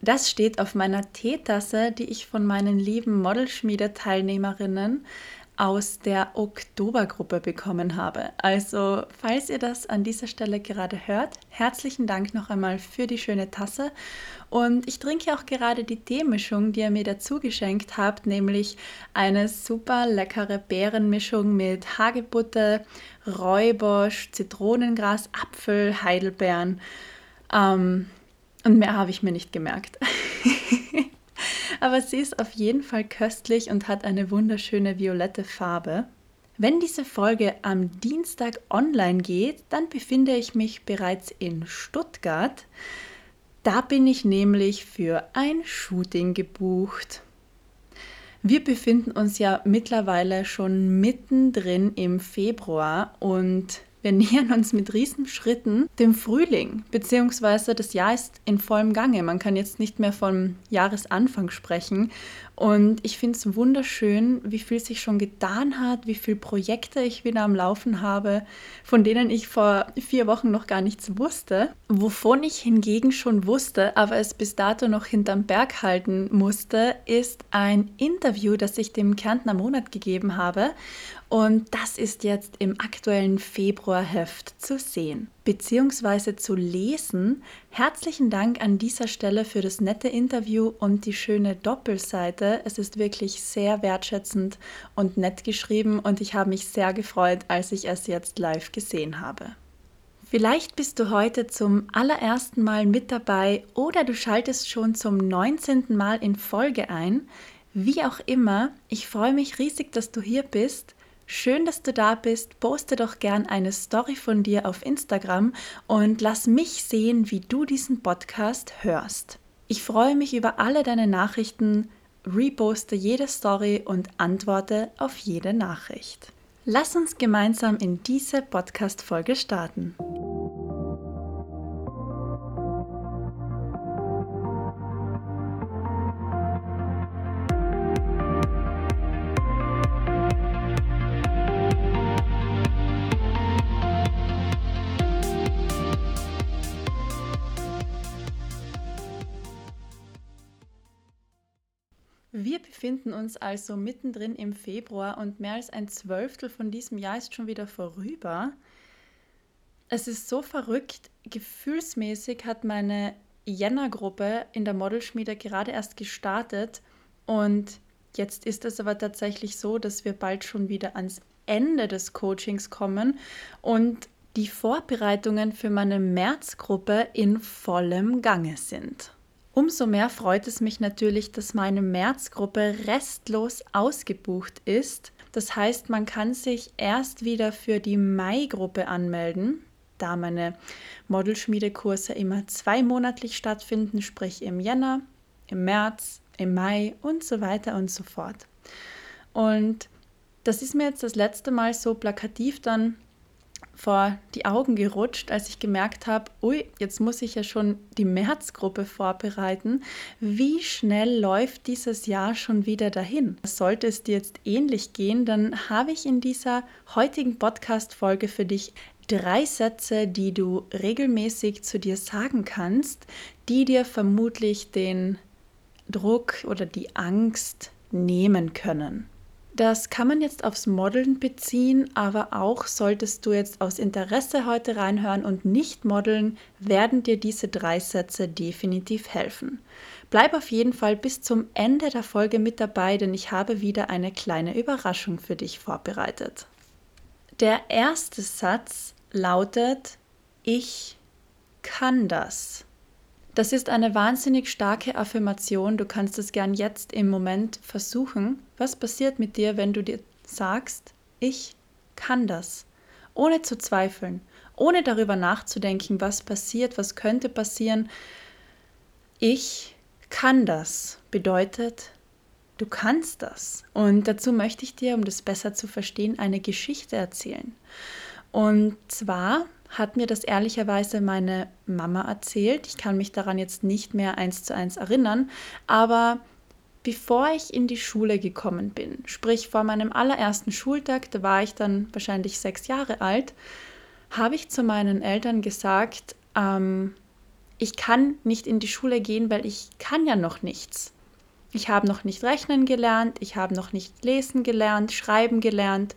Das steht auf meiner Teetasse, die ich von meinen lieben Modelschmiede-Teilnehmerinnen aus der Oktobergruppe bekommen habe. Also, falls ihr das an dieser Stelle gerade hört, herzlichen Dank noch einmal für die schöne Tasse. Und ich trinke auch gerade die Teemischung, die ihr mir dazu geschenkt habt, nämlich eine super leckere Beerenmischung mit Hagebutte, Räubosch, Zitronengras, Apfel, Heidelbeeren. Ähm, und mehr habe ich mir nicht gemerkt. Aber sie ist auf jeden Fall köstlich und hat eine wunderschöne violette Farbe. Wenn diese Folge am Dienstag online geht, dann befinde ich mich bereits in Stuttgart. Da bin ich nämlich für ein Shooting gebucht. Wir befinden uns ja mittlerweile schon mittendrin im Februar und wir nähern uns mit Riesenschritten dem Frühling, beziehungsweise das Jahr ist in vollem Gange. Man kann jetzt nicht mehr vom Jahresanfang sprechen. Und ich finde es wunderschön, wie viel sich schon getan hat, wie viele Projekte ich wieder am Laufen habe, von denen ich vor vier Wochen noch gar nichts wusste. Wovon ich hingegen schon wusste, aber es bis dato noch hinterm Berg halten musste, ist ein Interview, das ich dem Kärntner Monat gegeben habe. Und das ist jetzt im aktuellen Februarheft zu sehen bzw. zu lesen. Herzlichen Dank an dieser Stelle für das nette Interview und die schöne Doppelseite. Es ist wirklich sehr wertschätzend und nett geschrieben und ich habe mich sehr gefreut, als ich es jetzt live gesehen habe. Vielleicht bist du heute zum allerersten Mal mit dabei oder du schaltest schon zum 19. Mal in Folge ein. Wie auch immer, ich freue mich riesig, dass du hier bist. Schön, dass du da bist. Poste doch gern eine Story von dir auf Instagram und lass mich sehen, wie du diesen Podcast hörst. Ich freue mich über alle deine Nachrichten, reposte jede Story und antworte auf jede Nachricht. Lass uns gemeinsam in diese Podcast-Folge starten. Befinden uns also mittendrin im Februar und mehr als ein Zwölftel von diesem Jahr ist schon wieder vorüber. Es ist so verrückt. Gefühlsmäßig hat meine Jänner-Gruppe in der Modelschmiede gerade erst gestartet und jetzt ist es aber tatsächlich so, dass wir bald schon wieder ans Ende des Coachings kommen und die Vorbereitungen für meine Märzgruppe in vollem Gange sind. Umso mehr freut es mich natürlich, dass meine Märzgruppe restlos ausgebucht ist. Das heißt, man kann sich erst wieder für die Mai-Gruppe anmelden, da meine Modelschmiedekurse immer zweimonatlich stattfinden, sprich im Jänner, im März, im Mai und so weiter und so fort. Und das ist mir jetzt das letzte Mal so plakativ dann vor die Augen gerutscht, als ich gemerkt habe, ui, jetzt muss ich ja schon die Märzgruppe vorbereiten. Wie schnell läuft dieses Jahr schon wieder dahin? Sollte es dir jetzt ähnlich gehen, dann habe ich in dieser heutigen Podcast-Folge für dich drei Sätze, die du regelmäßig zu dir sagen kannst, die dir vermutlich den Druck oder die Angst nehmen können. Das kann man jetzt aufs Modeln beziehen, aber auch solltest du jetzt aus Interesse heute reinhören und nicht modeln, werden dir diese drei Sätze definitiv helfen. Bleib auf jeden Fall bis zum Ende der Folge mit dabei, denn ich habe wieder eine kleine Überraschung für dich vorbereitet. Der erste Satz lautet, ich kann das. Das ist eine wahnsinnig starke Affirmation. Du kannst es gern jetzt im Moment versuchen. Was passiert mit dir, wenn du dir sagst, ich kann das? Ohne zu zweifeln, ohne darüber nachzudenken, was passiert, was könnte passieren. Ich kann das bedeutet, Du kannst das. Und dazu möchte ich dir, um das besser zu verstehen, eine Geschichte erzählen. Und zwar hat mir das ehrlicherweise meine Mama erzählt. Ich kann mich daran jetzt nicht mehr eins zu eins erinnern, aber bevor ich in die Schule gekommen bin, sprich vor meinem allerersten Schultag, da war ich dann wahrscheinlich sechs Jahre alt, habe ich zu meinen Eltern gesagt, ähm, ich kann nicht in die Schule gehen, weil ich kann ja noch nichts. Ich habe noch nicht rechnen gelernt, ich habe noch nicht lesen gelernt, schreiben gelernt.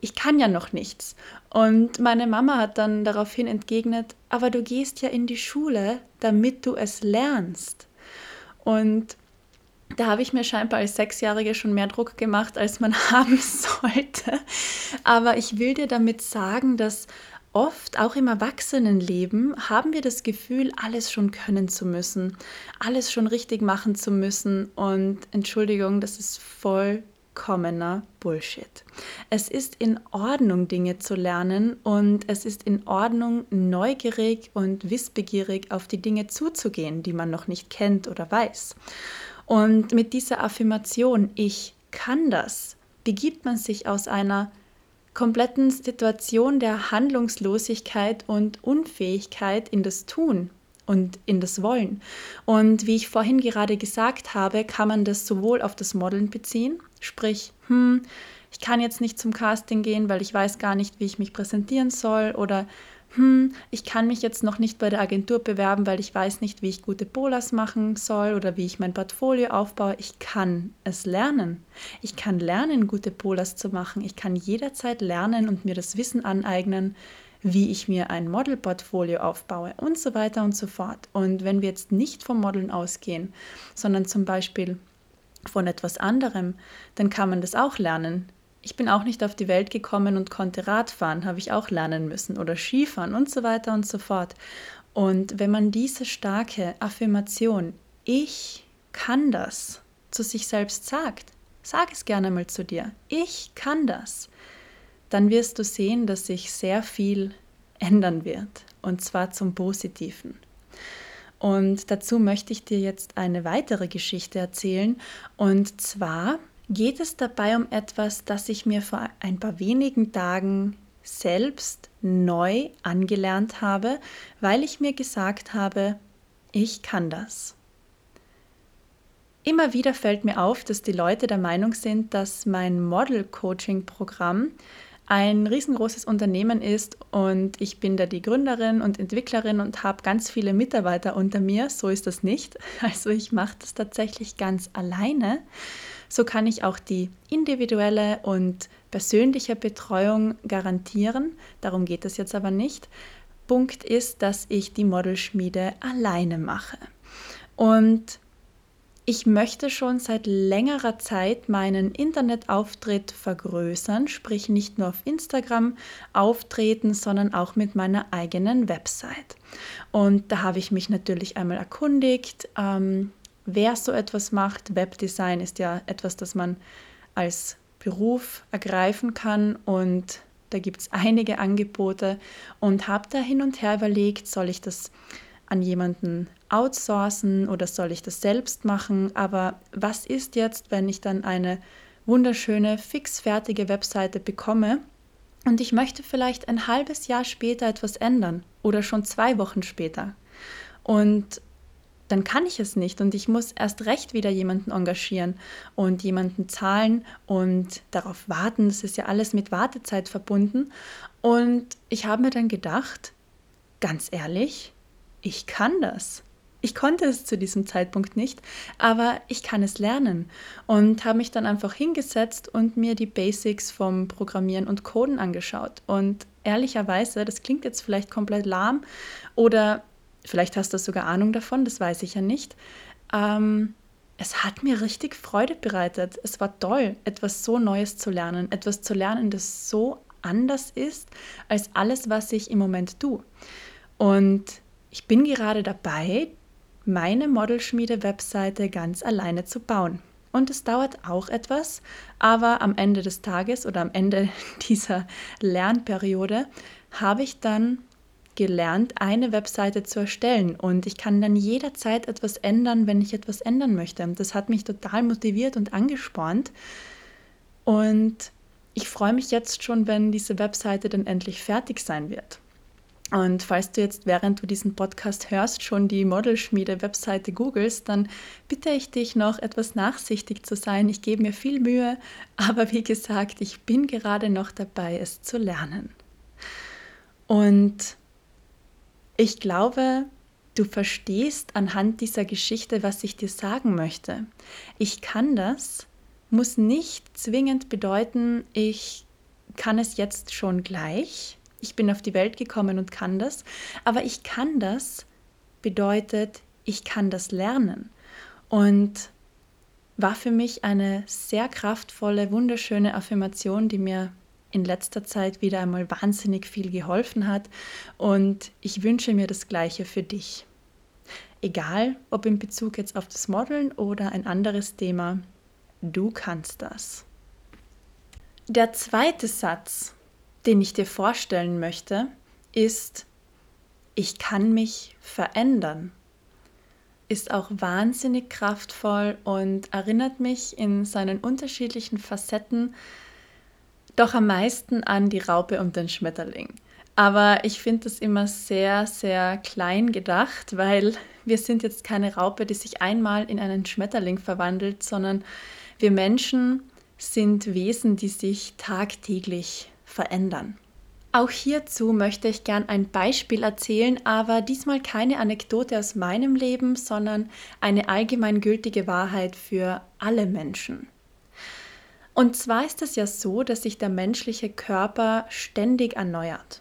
Ich kann ja noch nichts. Und meine Mama hat dann daraufhin entgegnet, aber du gehst ja in die Schule, damit du es lernst. Und da habe ich mir scheinbar als Sechsjährige schon mehr Druck gemacht, als man haben sollte. Aber ich will dir damit sagen, dass Oft, auch im Erwachsenenleben, haben wir das Gefühl, alles schon können zu müssen, alles schon richtig machen zu müssen. Und Entschuldigung, das ist vollkommener Bullshit. Es ist in Ordnung, Dinge zu lernen und es ist in Ordnung, neugierig und wissbegierig auf die Dinge zuzugehen, die man noch nicht kennt oder weiß. Und mit dieser Affirmation, ich kann das, begibt man sich aus einer kompletten Situation der Handlungslosigkeit und Unfähigkeit in das Tun und in das Wollen. Und wie ich vorhin gerade gesagt habe, kann man das sowohl auf das Modeln beziehen, sprich, hm, ich kann jetzt nicht zum Casting gehen, weil ich weiß gar nicht, wie ich mich präsentieren soll oder hm, ich kann mich jetzt noch nicht bei der Agentur bewerben, weil ich weiß nicht, wie ich gute Bolas machen soll oder wie ich mein Portfolio aufbaue. Ich kann es lernen. Ich kann lernen, gute Bolas zu machen. Ich kann jederzeit lernen und mir das Wissen aneignen, wie ich mir ein Modelportfolio aufbaue und so weiter und so fort. Und wenn wir jetzt nicht vom Modeln ausgehen, sondern zum Beispiel von etwas anderem, dann kann man das auch lernen ich bin auch nicht auf die Welt gekommen und konnte Radfahren, habe ich auch lernen müssen oder Skifahren und so weiter und so fort. Und wenn man diese starke Affirmation, ich kann das, zu sich selbst sagt, sag es gerne mal zu dir, ich kann das, dann wirst du sehen, dass sich sehr viel ändern wird und zwar zum Positiven. Und dazu möchte ich dir jetzt eine weitere Geschichte erzählen und zwar geht es dabei um etwas, das ich mir vor ein paar wenigen Tagen selbst neu angelernt habe, weil ich mir gesagt habe, ich kann das. Immer wieder fällt mir auf, dass die Leute der Meinung sind, dass mein Model-Coaching-Programm ein riesengroßes Unternehmen ist und ich bin da die Gründerin und Entwicklerin und habe ganz viele Mitarbeiter unter mir. So ist das nicht. Also ich mache das tatsächlich ganz alleine so kann ich auch die individuelle und persönliche Betreuung garantieren. Darum geht es jetzt aber nicht. Punkt ist, dass ich die Modelschmiede alleine mache. Und ich möchte schon seit längerer Zeit meinen Internetauftritt vergrößern, sprich nicht nur auf Instagram auftreten, sondern auch mit meiner eigenen Website. Und da habe ich mich natürlich einmal erkundigt, ähm, wer so etwas macht. Webdesign ist ja etwas, das man als Beruf ergreifen kann und da gibt es einige Angebote und habe da hin und her überlegt, soll ich das an jemanden outsourcen oder soll ich das selbst machen? Aber was ist jetzt, wenn ich dann eine wunderschöne, fixfertige Webseite bekomme und ich möchte vielleicht ein halbes Jahr später etwas ändern oder schon zwei Wochen später? Und dann kann ich es nicht und ich muss erst recht wieder jemanden engagieren und jemanden zahlen und darauf warten. Das ist ja alles mit Wartezeit verbunden. Und ich habe mir dann gedacht, ganz ehrlich, ich kann das. Ich konnte es zu diesem Zeitpunkt nicht, aber ich kann es lernen und habe mich dann einfach hingesetzt und mir die Basics vom Programmieren und Coden angeschaut. Und ehrlicherweise, das klingt jetzt vielleicht komplett lahm oder Vielleicht hast du sogar Ahnung davon, das weiß ich ja nicht. Ähm, es hat mir richtig Freude bereitet. Es war toll, etwas so Neues zu lernen, etwas zu lernen, das so anders ist als alles, was ich im Moment tue. Und ich bin gerade dabei, meine Modelschmiede-Webseite ganz alleine zu bauen. Und es dauert auch etwas, aber am Ende des Tages oder am Ende dieser Lernperiode habe ich dann gelernt, eine Webseite zu erstellen und ich kann dann jederzeit etwas ändern, wenn ich etwas ändern möchte. Das hat mich total motiviert und angespornt und ich freue mich jetzt schon, wenn diese Webseite dann endlich fertig sein wird. Und falls du jetzt, während du diesen Podcast hörst, schon die Modelschmiede-Webseite googelst, dann bitte ich dich noch etwas nachsichtig zu sein. Ich gebe mir viel Mühe, aber wie gesagt, ich bin gerade noch dabei, es zu lernen. Und ich glaube, du verstehst anhand dieser Geschichte, was ich dir sagen möchte. Ich kann das, muss nicht zwingend bedeuten, ich kann es jetzt schon gleich ich bin auf die Welt gekommen und kann das, aber ich kann das bedeutet, ich kann das lernen. Und war für mich eine sehr kraftvolle, wunderschöne Affirmation, die mir in letzter Zeit wieder einmal wahnsinnig viel geholfen hat. Und ich wünsche mir das Gleiche für dich. Egal, ob in Bezug jetzt auf das Modeln oder ein anderes Thema, du kannst das. Der zweite Satz, den ich dir vorstellen möchte, ist, ich kann mich verändern. Ist auch wahnsinnig kraftvoll und erinnert mich in seinen unterschiedlichen Facetten doch am meisten an die Raupe und den Schmetterling. Aber ich finde das immer sehr, sehr klein gedacht, weil wir sind jetzt keine Raupe, die sich einmal in einen Schmetterling verwandelt, sondern wir Menschen sind Wesen, die sich tagtäglich verändern. Auch hierzu möchte ich gern ein Beispiel erzählen, aber diesmal keine Anekdote aus meinem Leben, sondern eine allgemeingültige Wahrheit für alle Menschen. Und zwar ist es ja so, dass sich der menschliche Körper ständig erneuert.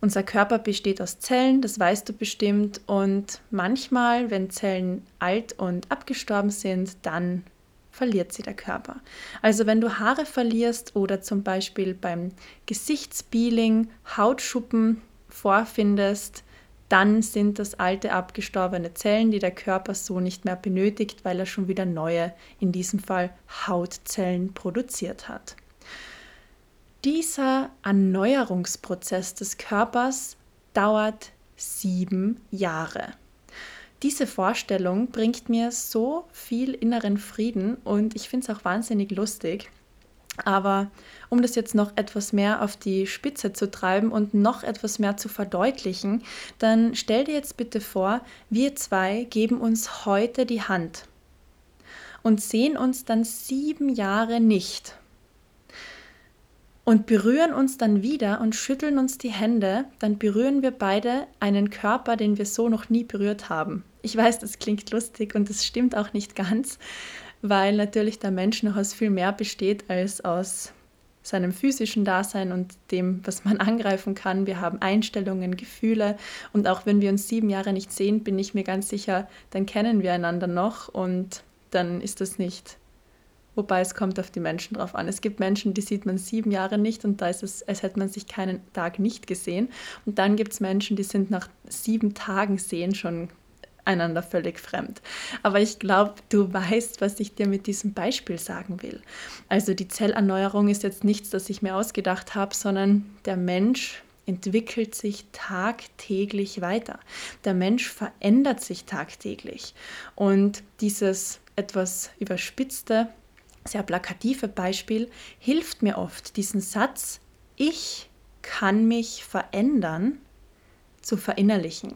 Unser Körper besteht aus Zellen, das weißt du bestimmt, und manchmal, wenn Zellen alt und abgestorben sind, dann verliert sie der Körper. Also wenn du Haare verlierst oder zum Beispiel beim Gesichtspeeling Hautschuppen vorfindest, dann sind das alte abgestorbene Zellen, die der Körper so nicht mehr benötigt, weil er schon wieder neue, in diesem Fall Hautzellen, produziert hat. Dieser Erneuerungsprozess des Körpers dauert sieben Jahre. Diese Vorstellung bringt mir so viel inneren Frieden und ich finde es auch wahnsinnig lustig. Aber um das jetzt noch etwas mehr auf die Spitze zu treiben und noch etwas mehr zu verdeutlichen, dann stell dir jetzt bitte vor, wir zwei geben uns heute die Hand und sehen uns dann sieben Jahre nicht und berühren uns dann wieder und schütteln uns die Hände, dann berühren wir beide einen Körper, den wir so noch nie berührt haben. Ich weiß, das klingt lustig und das stimmt auch nicht ganz, weil natürlich der Mensch noch aus viel mehr besteht als aus seinem physischen Dasein und dem, was man angreifen kann. Wir haben Einstellungen, Gefühle und auch wenn wir uns sieben Jahre nicht sehen, bin ich mir ganz sicher, dann kennen wir einander noch und dann ist das nicht Wobei es kommt auf die Menschen drauf an. Es gibt Menschen, die sieht man sieben Jahre nicht und da ist es, als hätte man sich keinen Tag nicht gesehen. Und dann gibt es Menschen, die sind nach sieben Tagen sehen schon einander völlig fremd. Aber ich glaube, du weißt, was ich dir mit diesem Beispiel sagen will. Also die Zellerneuerung ist jetzt nichts, das ich mir ausgedacht habe, sondern der Mensch entwickelt sich tagtäglich weiter. Der Mensch verändert sich tagtäglich. Und dieses etwas überspitzte sehr plakative Beispiel hilft mir oft, diesen Satz, ich kann mich verändern, zu verinnerlichen.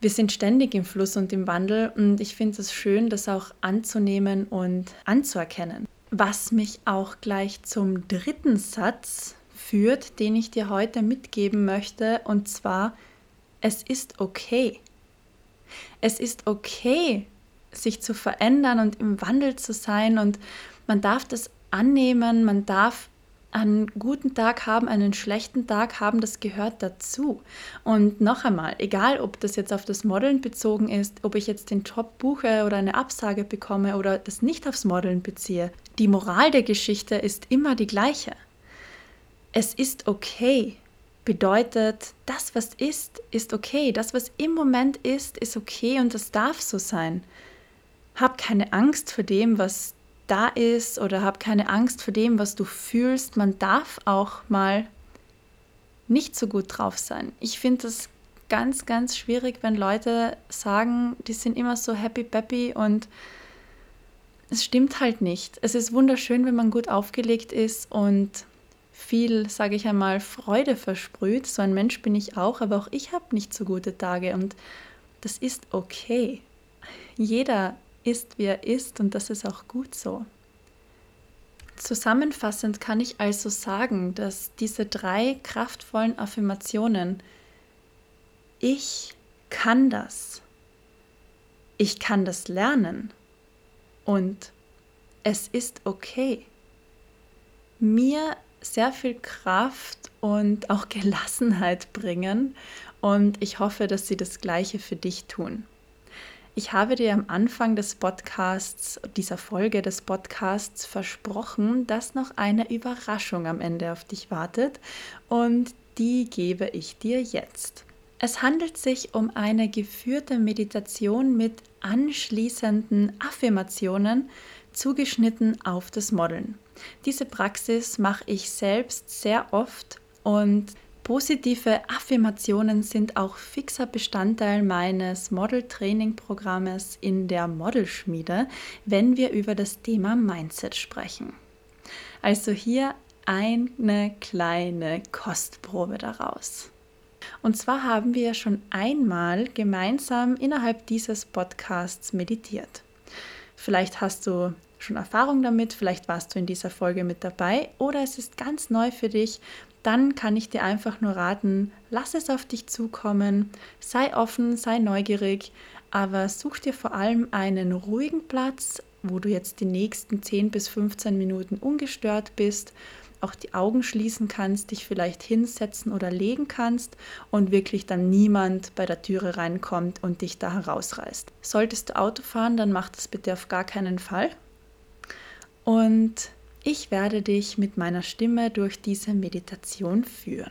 Wir sind ständig im Fluss und im Wandel und ich finde es schön, das auch anzunehmen und anzuerkennen. Was mich auch gleich zum dritten Satz führt, den ich dir heute mitgeben möchte, und zwar, es ist okay. Es ist okay, sich zu verändern und im Wandel zu sein. Und man darf das annehmen, man darf einen guten Tag haben, einen schlechten Tag haben, das gehört dazu. Und noch einmal, egal ob das jetzt auf das Modeln bezogen ist, ob ich jetzt den Job buche oder eine Absage bekomme oder das nicht aufs Modeln beziehe, die Moral der Geschichte ist immer die gleiche. Es ist okay. Bedeutet, das, was ist, ist okay. Das, was im Moment ist, ist okay und das darf so sein hab keine Angst vor dem, was da ist oder hab keine Angst vor dem, was du fühlst. Man darf auch mal nicht so gut drauf sein. Ich finde es ganz, ganz schwierig, wenn Leute sagen, die sind immer so happy peppy und es stimmt halt nicht. Es ist wunderschön, wenn man gut aufgelegt ist und viel, sage ich einmal, Freude versprüht. So ein Mensch bin ich auch, aber auch ich habe nicht so gute Tage und das ist okay. Jeder ist, wie er ist und das ist auch gut so. Zusammenfassend kann ich also sagen, dass diese drei kraftvollen Affirmationen, ich kann das, ich kann das lernen und es ist okay, mir sehr viel Kraft und auch Gelassenheit bringen und ich hoffe, dass sie das gleiche für dich tun. Ich habe dir am Anfang des Podcasts, dieser Folge des Podcasts versprochen, dass noch eine Überraschung am Ende auf dich wartet und die gebe ich dir jetzt. Es handelt sich um eine geführte Meditation mit anschließenden Affirmationen, zugeschnitten auf das Modeln. Diese Praxis mache ich selbst sehr oft und Positive Affirmationen sind auch fixer Bestandteil meines Model-Training-Programmes in der Modelschmiede, wenn wir über das Thema Mindset sprechen. Also hier eine kleine Kostprobe daraus. Und zwar haben wir schon einmal gemeinsam innerhalb dieses Podcasts meditiert. Vielleicht hast du schon Erfahrung damit, vielleicht warst du in dieser Folge mit dabei oder es ist ganz neu für dich dann kann ich dir einfach nur raten, lass es auf dich zukommen, sei offen, sei neugierig, aber such dir vor allem einen ruhigen Platz, wo du jetzt die nächsten 10 bis 15 Minuten ungestört bist, auch die Augen schließen kannst, dich vielleicht hinsetzen oder legen kannst und wirklich dann niemand bei der Türe reinkommt und dich da herausreißt. Solltest du Auto fahren, dann mach das bitte auf gar keinen Fall. Und ich werde dich mit meiner Stimme durch diese Meditation führen.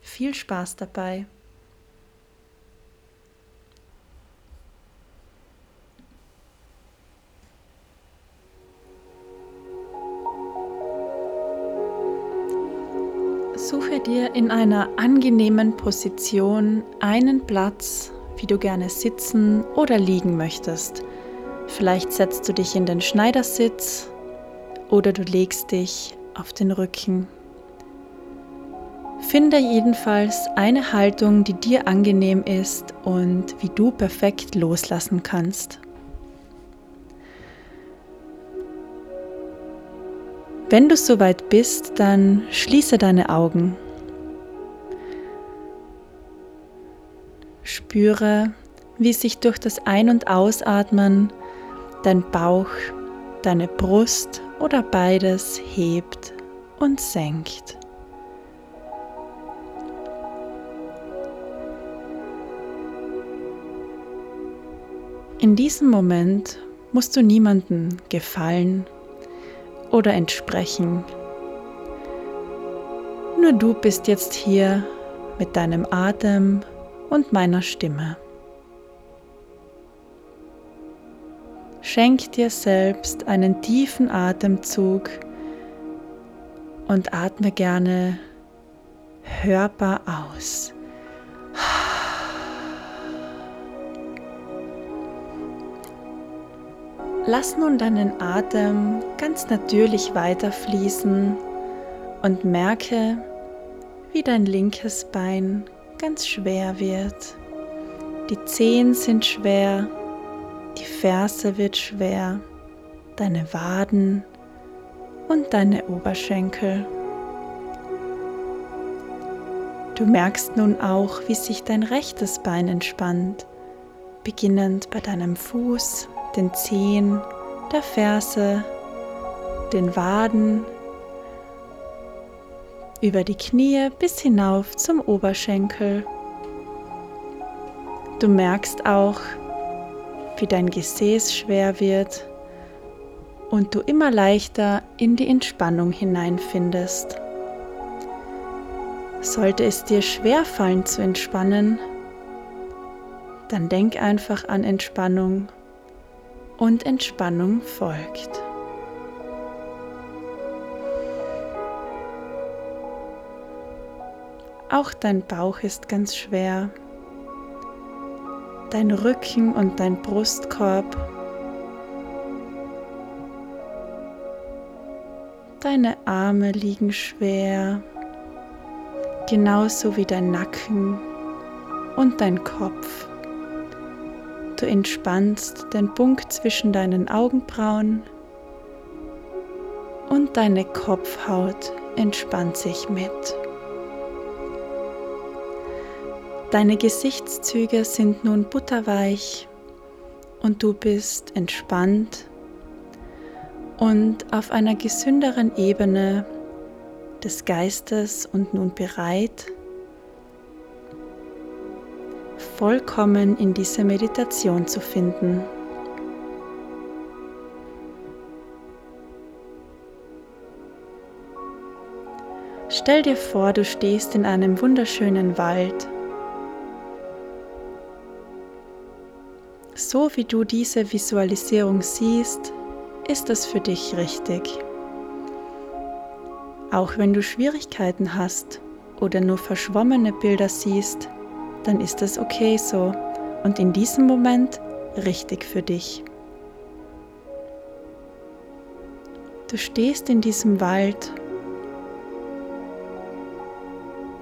Viel Spaß dabei! Suche dir in einer angenehmen Position einen Platz, wie du gerne sitzen oder liegen möchtest. Vielleicht setzt du dich in den Schneidersitz oder du legst dich auf den Rücken. Finde jedenfalls eine Haltung, die dir angenehm ist und wie du perfekt loslassen kannst. Wenn du soweit bist, dann schließe deine Augen. Spüre, wie sich durch das Ein- und Ausatmen dein Bauch, deine Brust oder beides hebt und senkt. In diesem Moment musst du niemanden gefallen oder entsprechen. Nur du bist jetzt hier mit deinem Atem und meiner Stimme. Schenk dir selbst einen tiefen Atemzug und atme gerne hörbar aus. Lass nun deinen Atem ganz natürlich weiterfließen und merke, wie dein linkes Bein ganz schwer wird. Die Zehen sind schwer die Ferse wird schwer, deine Waden und deine Oberschenkel. Du merkst nun auch, wie sich dein rechtes Bein entspannt, beginnend bei deinem Fuß, den Zehen, der Ferse, den Waden, über die Knie bis hinauf zum Oberschenkel. Du merkst auch, wie dein Gesäß schwer wird und du immer leichter in die Entspannung hineinfindest. Sollte es dir schwer fallen zu entspannen, dann denk einfach an Entspannung und Entspannung folgt. Auch dein Bauch ist ganz schwer. Dein Rücken und dein Brustkorb. Deine Arme liegen schwer, genauso wie dein Nacken und dein Kopf. Du entspannst den Punkt zwischen deinen Augenbrauen und deine Kopfhaut entspannt sich mit. Deine Gesichtszüge sind nun butterweich und du bist entspannt und auf einer gesünderen Ebene des Geistes und nun bereit, vollkommen in diese Meditation zu finden. Stell dir vor, du stehst in einem wunderschönen Wald So wie du diese Visualisierung siehst, ist es für dich richtig. Auch wenn du Schwierigkeiten hast oder nur verschwommene Bilder siehst, dann ist es okay so und in diesem Moment richtig für dich. Du stehst in diesem Wald.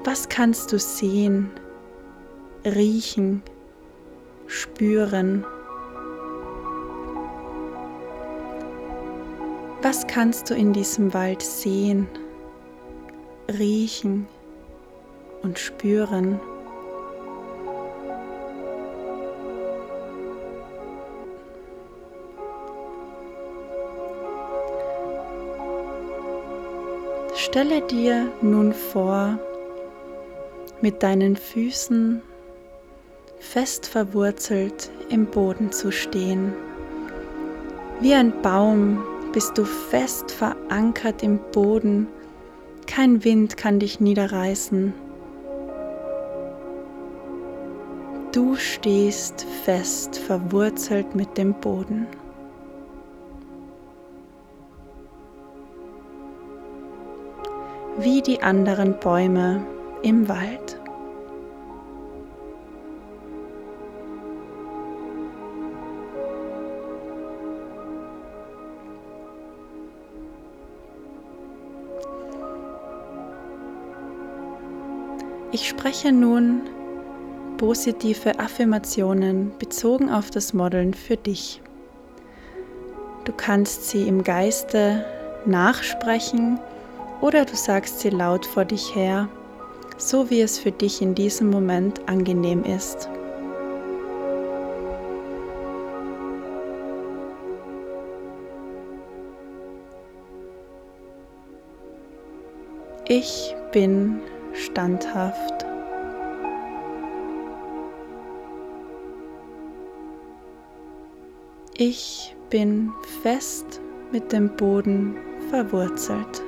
Was kannst du sehen, riechen, spüren? Was kannst du in diesem Wald sehen, riechen und spüren? Stelle dir nun vor, mit deinen Füßen fest verwurzelt im Boden zu stehen, wie ein Baum, bist du fest verankert im Boden. Kein Wind kann dich niederreißen. Du stehst fest verwurzelt mit dem Boden. Wie die anderen Bäume im Wald. Spreche nun positive Affirmationen bezogen auf das Modeln für dich. Du kannst sie im Geiste nachsprechen oder du sagst sie laut vor dich her, so wie es für dich in diesem Moment angenehm ist. Ich bin standhaft. Ich bin fest mit dem Boden verwurzelt.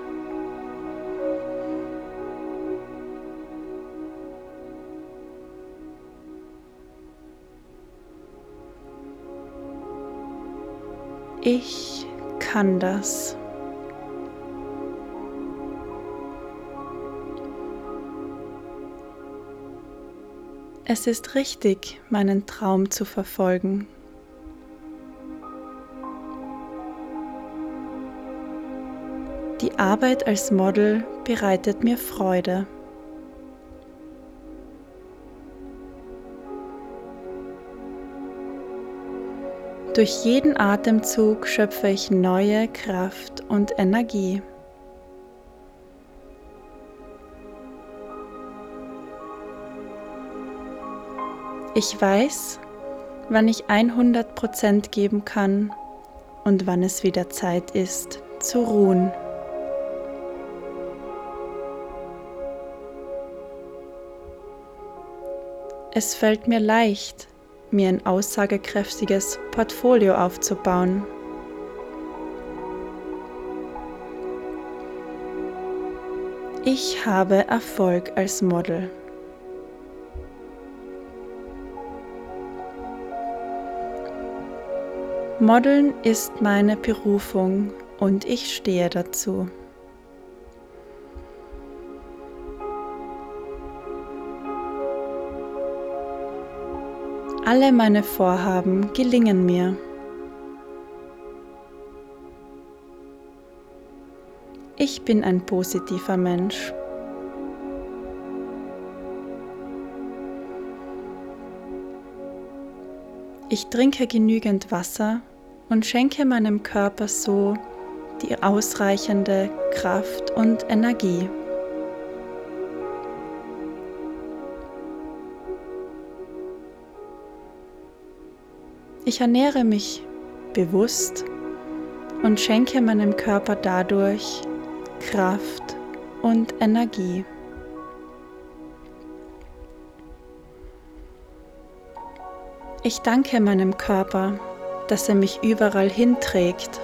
Ich kann das. Es ist richtig, meinen Traum zu verfolgen. Die Arbeit als Model bereitet mir Freude. Durch jeden Atemzug schöpfe ich neue Kraft und Energie. Ich weiß, wann ich 100% geben kann und wann es wieder Zeit ist zu ruhen. Es fällt mir leicht, mir ein aussagekräftiges Portfolio aufzubauen. Ich habe Erfolg als Model. Modeln ist meine Berufung und ich stehe dazu. Alle meine Vorhaben gelingen mir. Ich bin ein positiver Mensch. Ich trinke genügend Wasser und schenke meinem Körper so die ausreichende Kraft und Energie. Ich ernähre mich bewusst und schenke meinem Körper dadurch Kraft und Energie. Ich danke meinem Körper, dass er mich überall hinträgt.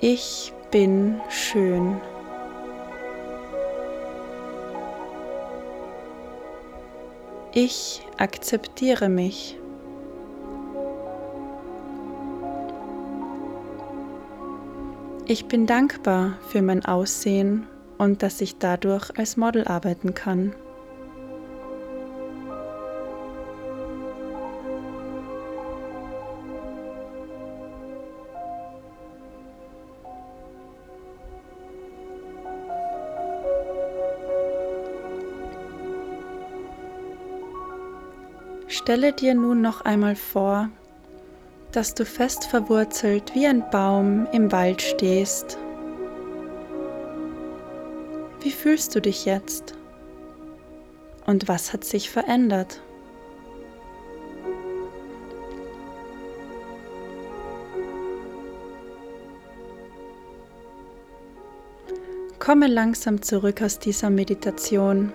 Ich bin schön. Ich akzeptiere mich. Ich bin dankbar für mein Aussehen und dass ich dadurch als Model arbeiten kann. Stelle dir nun noch einmal vor, dass du fest verwurzelt wie ein Baum im Wald stehst. Wie fühlst du dich jetzt? Und was hat sich verändert? Komme langsam zurück aus dieser Meditation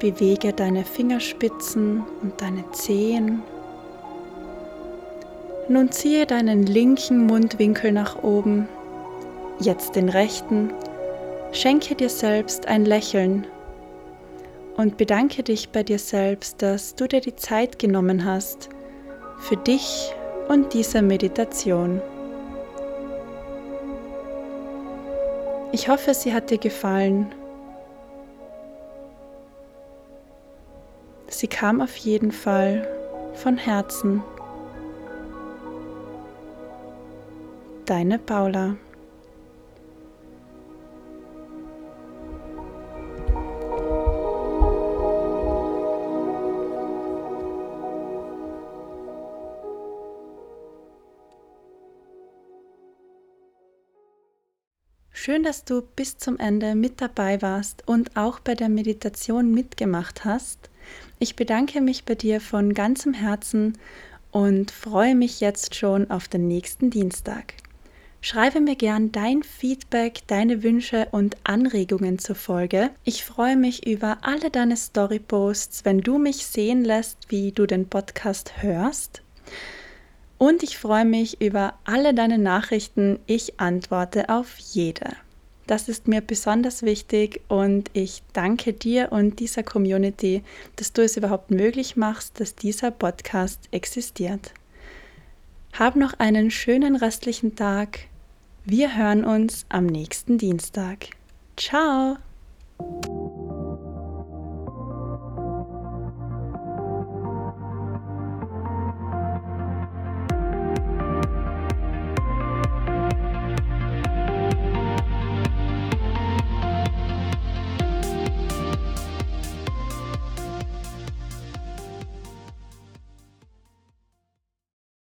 Bewege deine Fingerspitzen und deine Zehen. Nun ziehe deinen linken Mundwinkel nach oben, jetzt den rechten. Schenke dir selbst ein Lächeln und bedanke dich bei dir selbst, dass du dir die Zeit genommen hast für dich und diese Meditation. Ich hoffe, sie hat dir gefallen Sie kam auf jeden Fall von Herzen. Deine Paula. Schön, dass du bis zum Ende mit dabei warst und auch bei der Meditation mitgemacht hast. Ich bedanke mich bei dir von ganzem Herzen und freue mich jetzt schon auf den nächsten Dienstag. Schreibe mir gern dein Feedback, deine Wünsche und Anregungen zur Folge. Ich freue mich über alle deine Storyposts, wenn du mich sehen lässt, wie du den Podcast hörst. Und ich freue mich über alle deine Nachrichten. Ich antworte auf jede. Das ist mir besonders wichtig und ich danke dir und dieser Community, dass du es überhaupt möglich machst, dass dieser Podcast existiert. Hab noch einen schönen restlichen Tag. Wir hören uns am nächsten Dienstag. Ciao!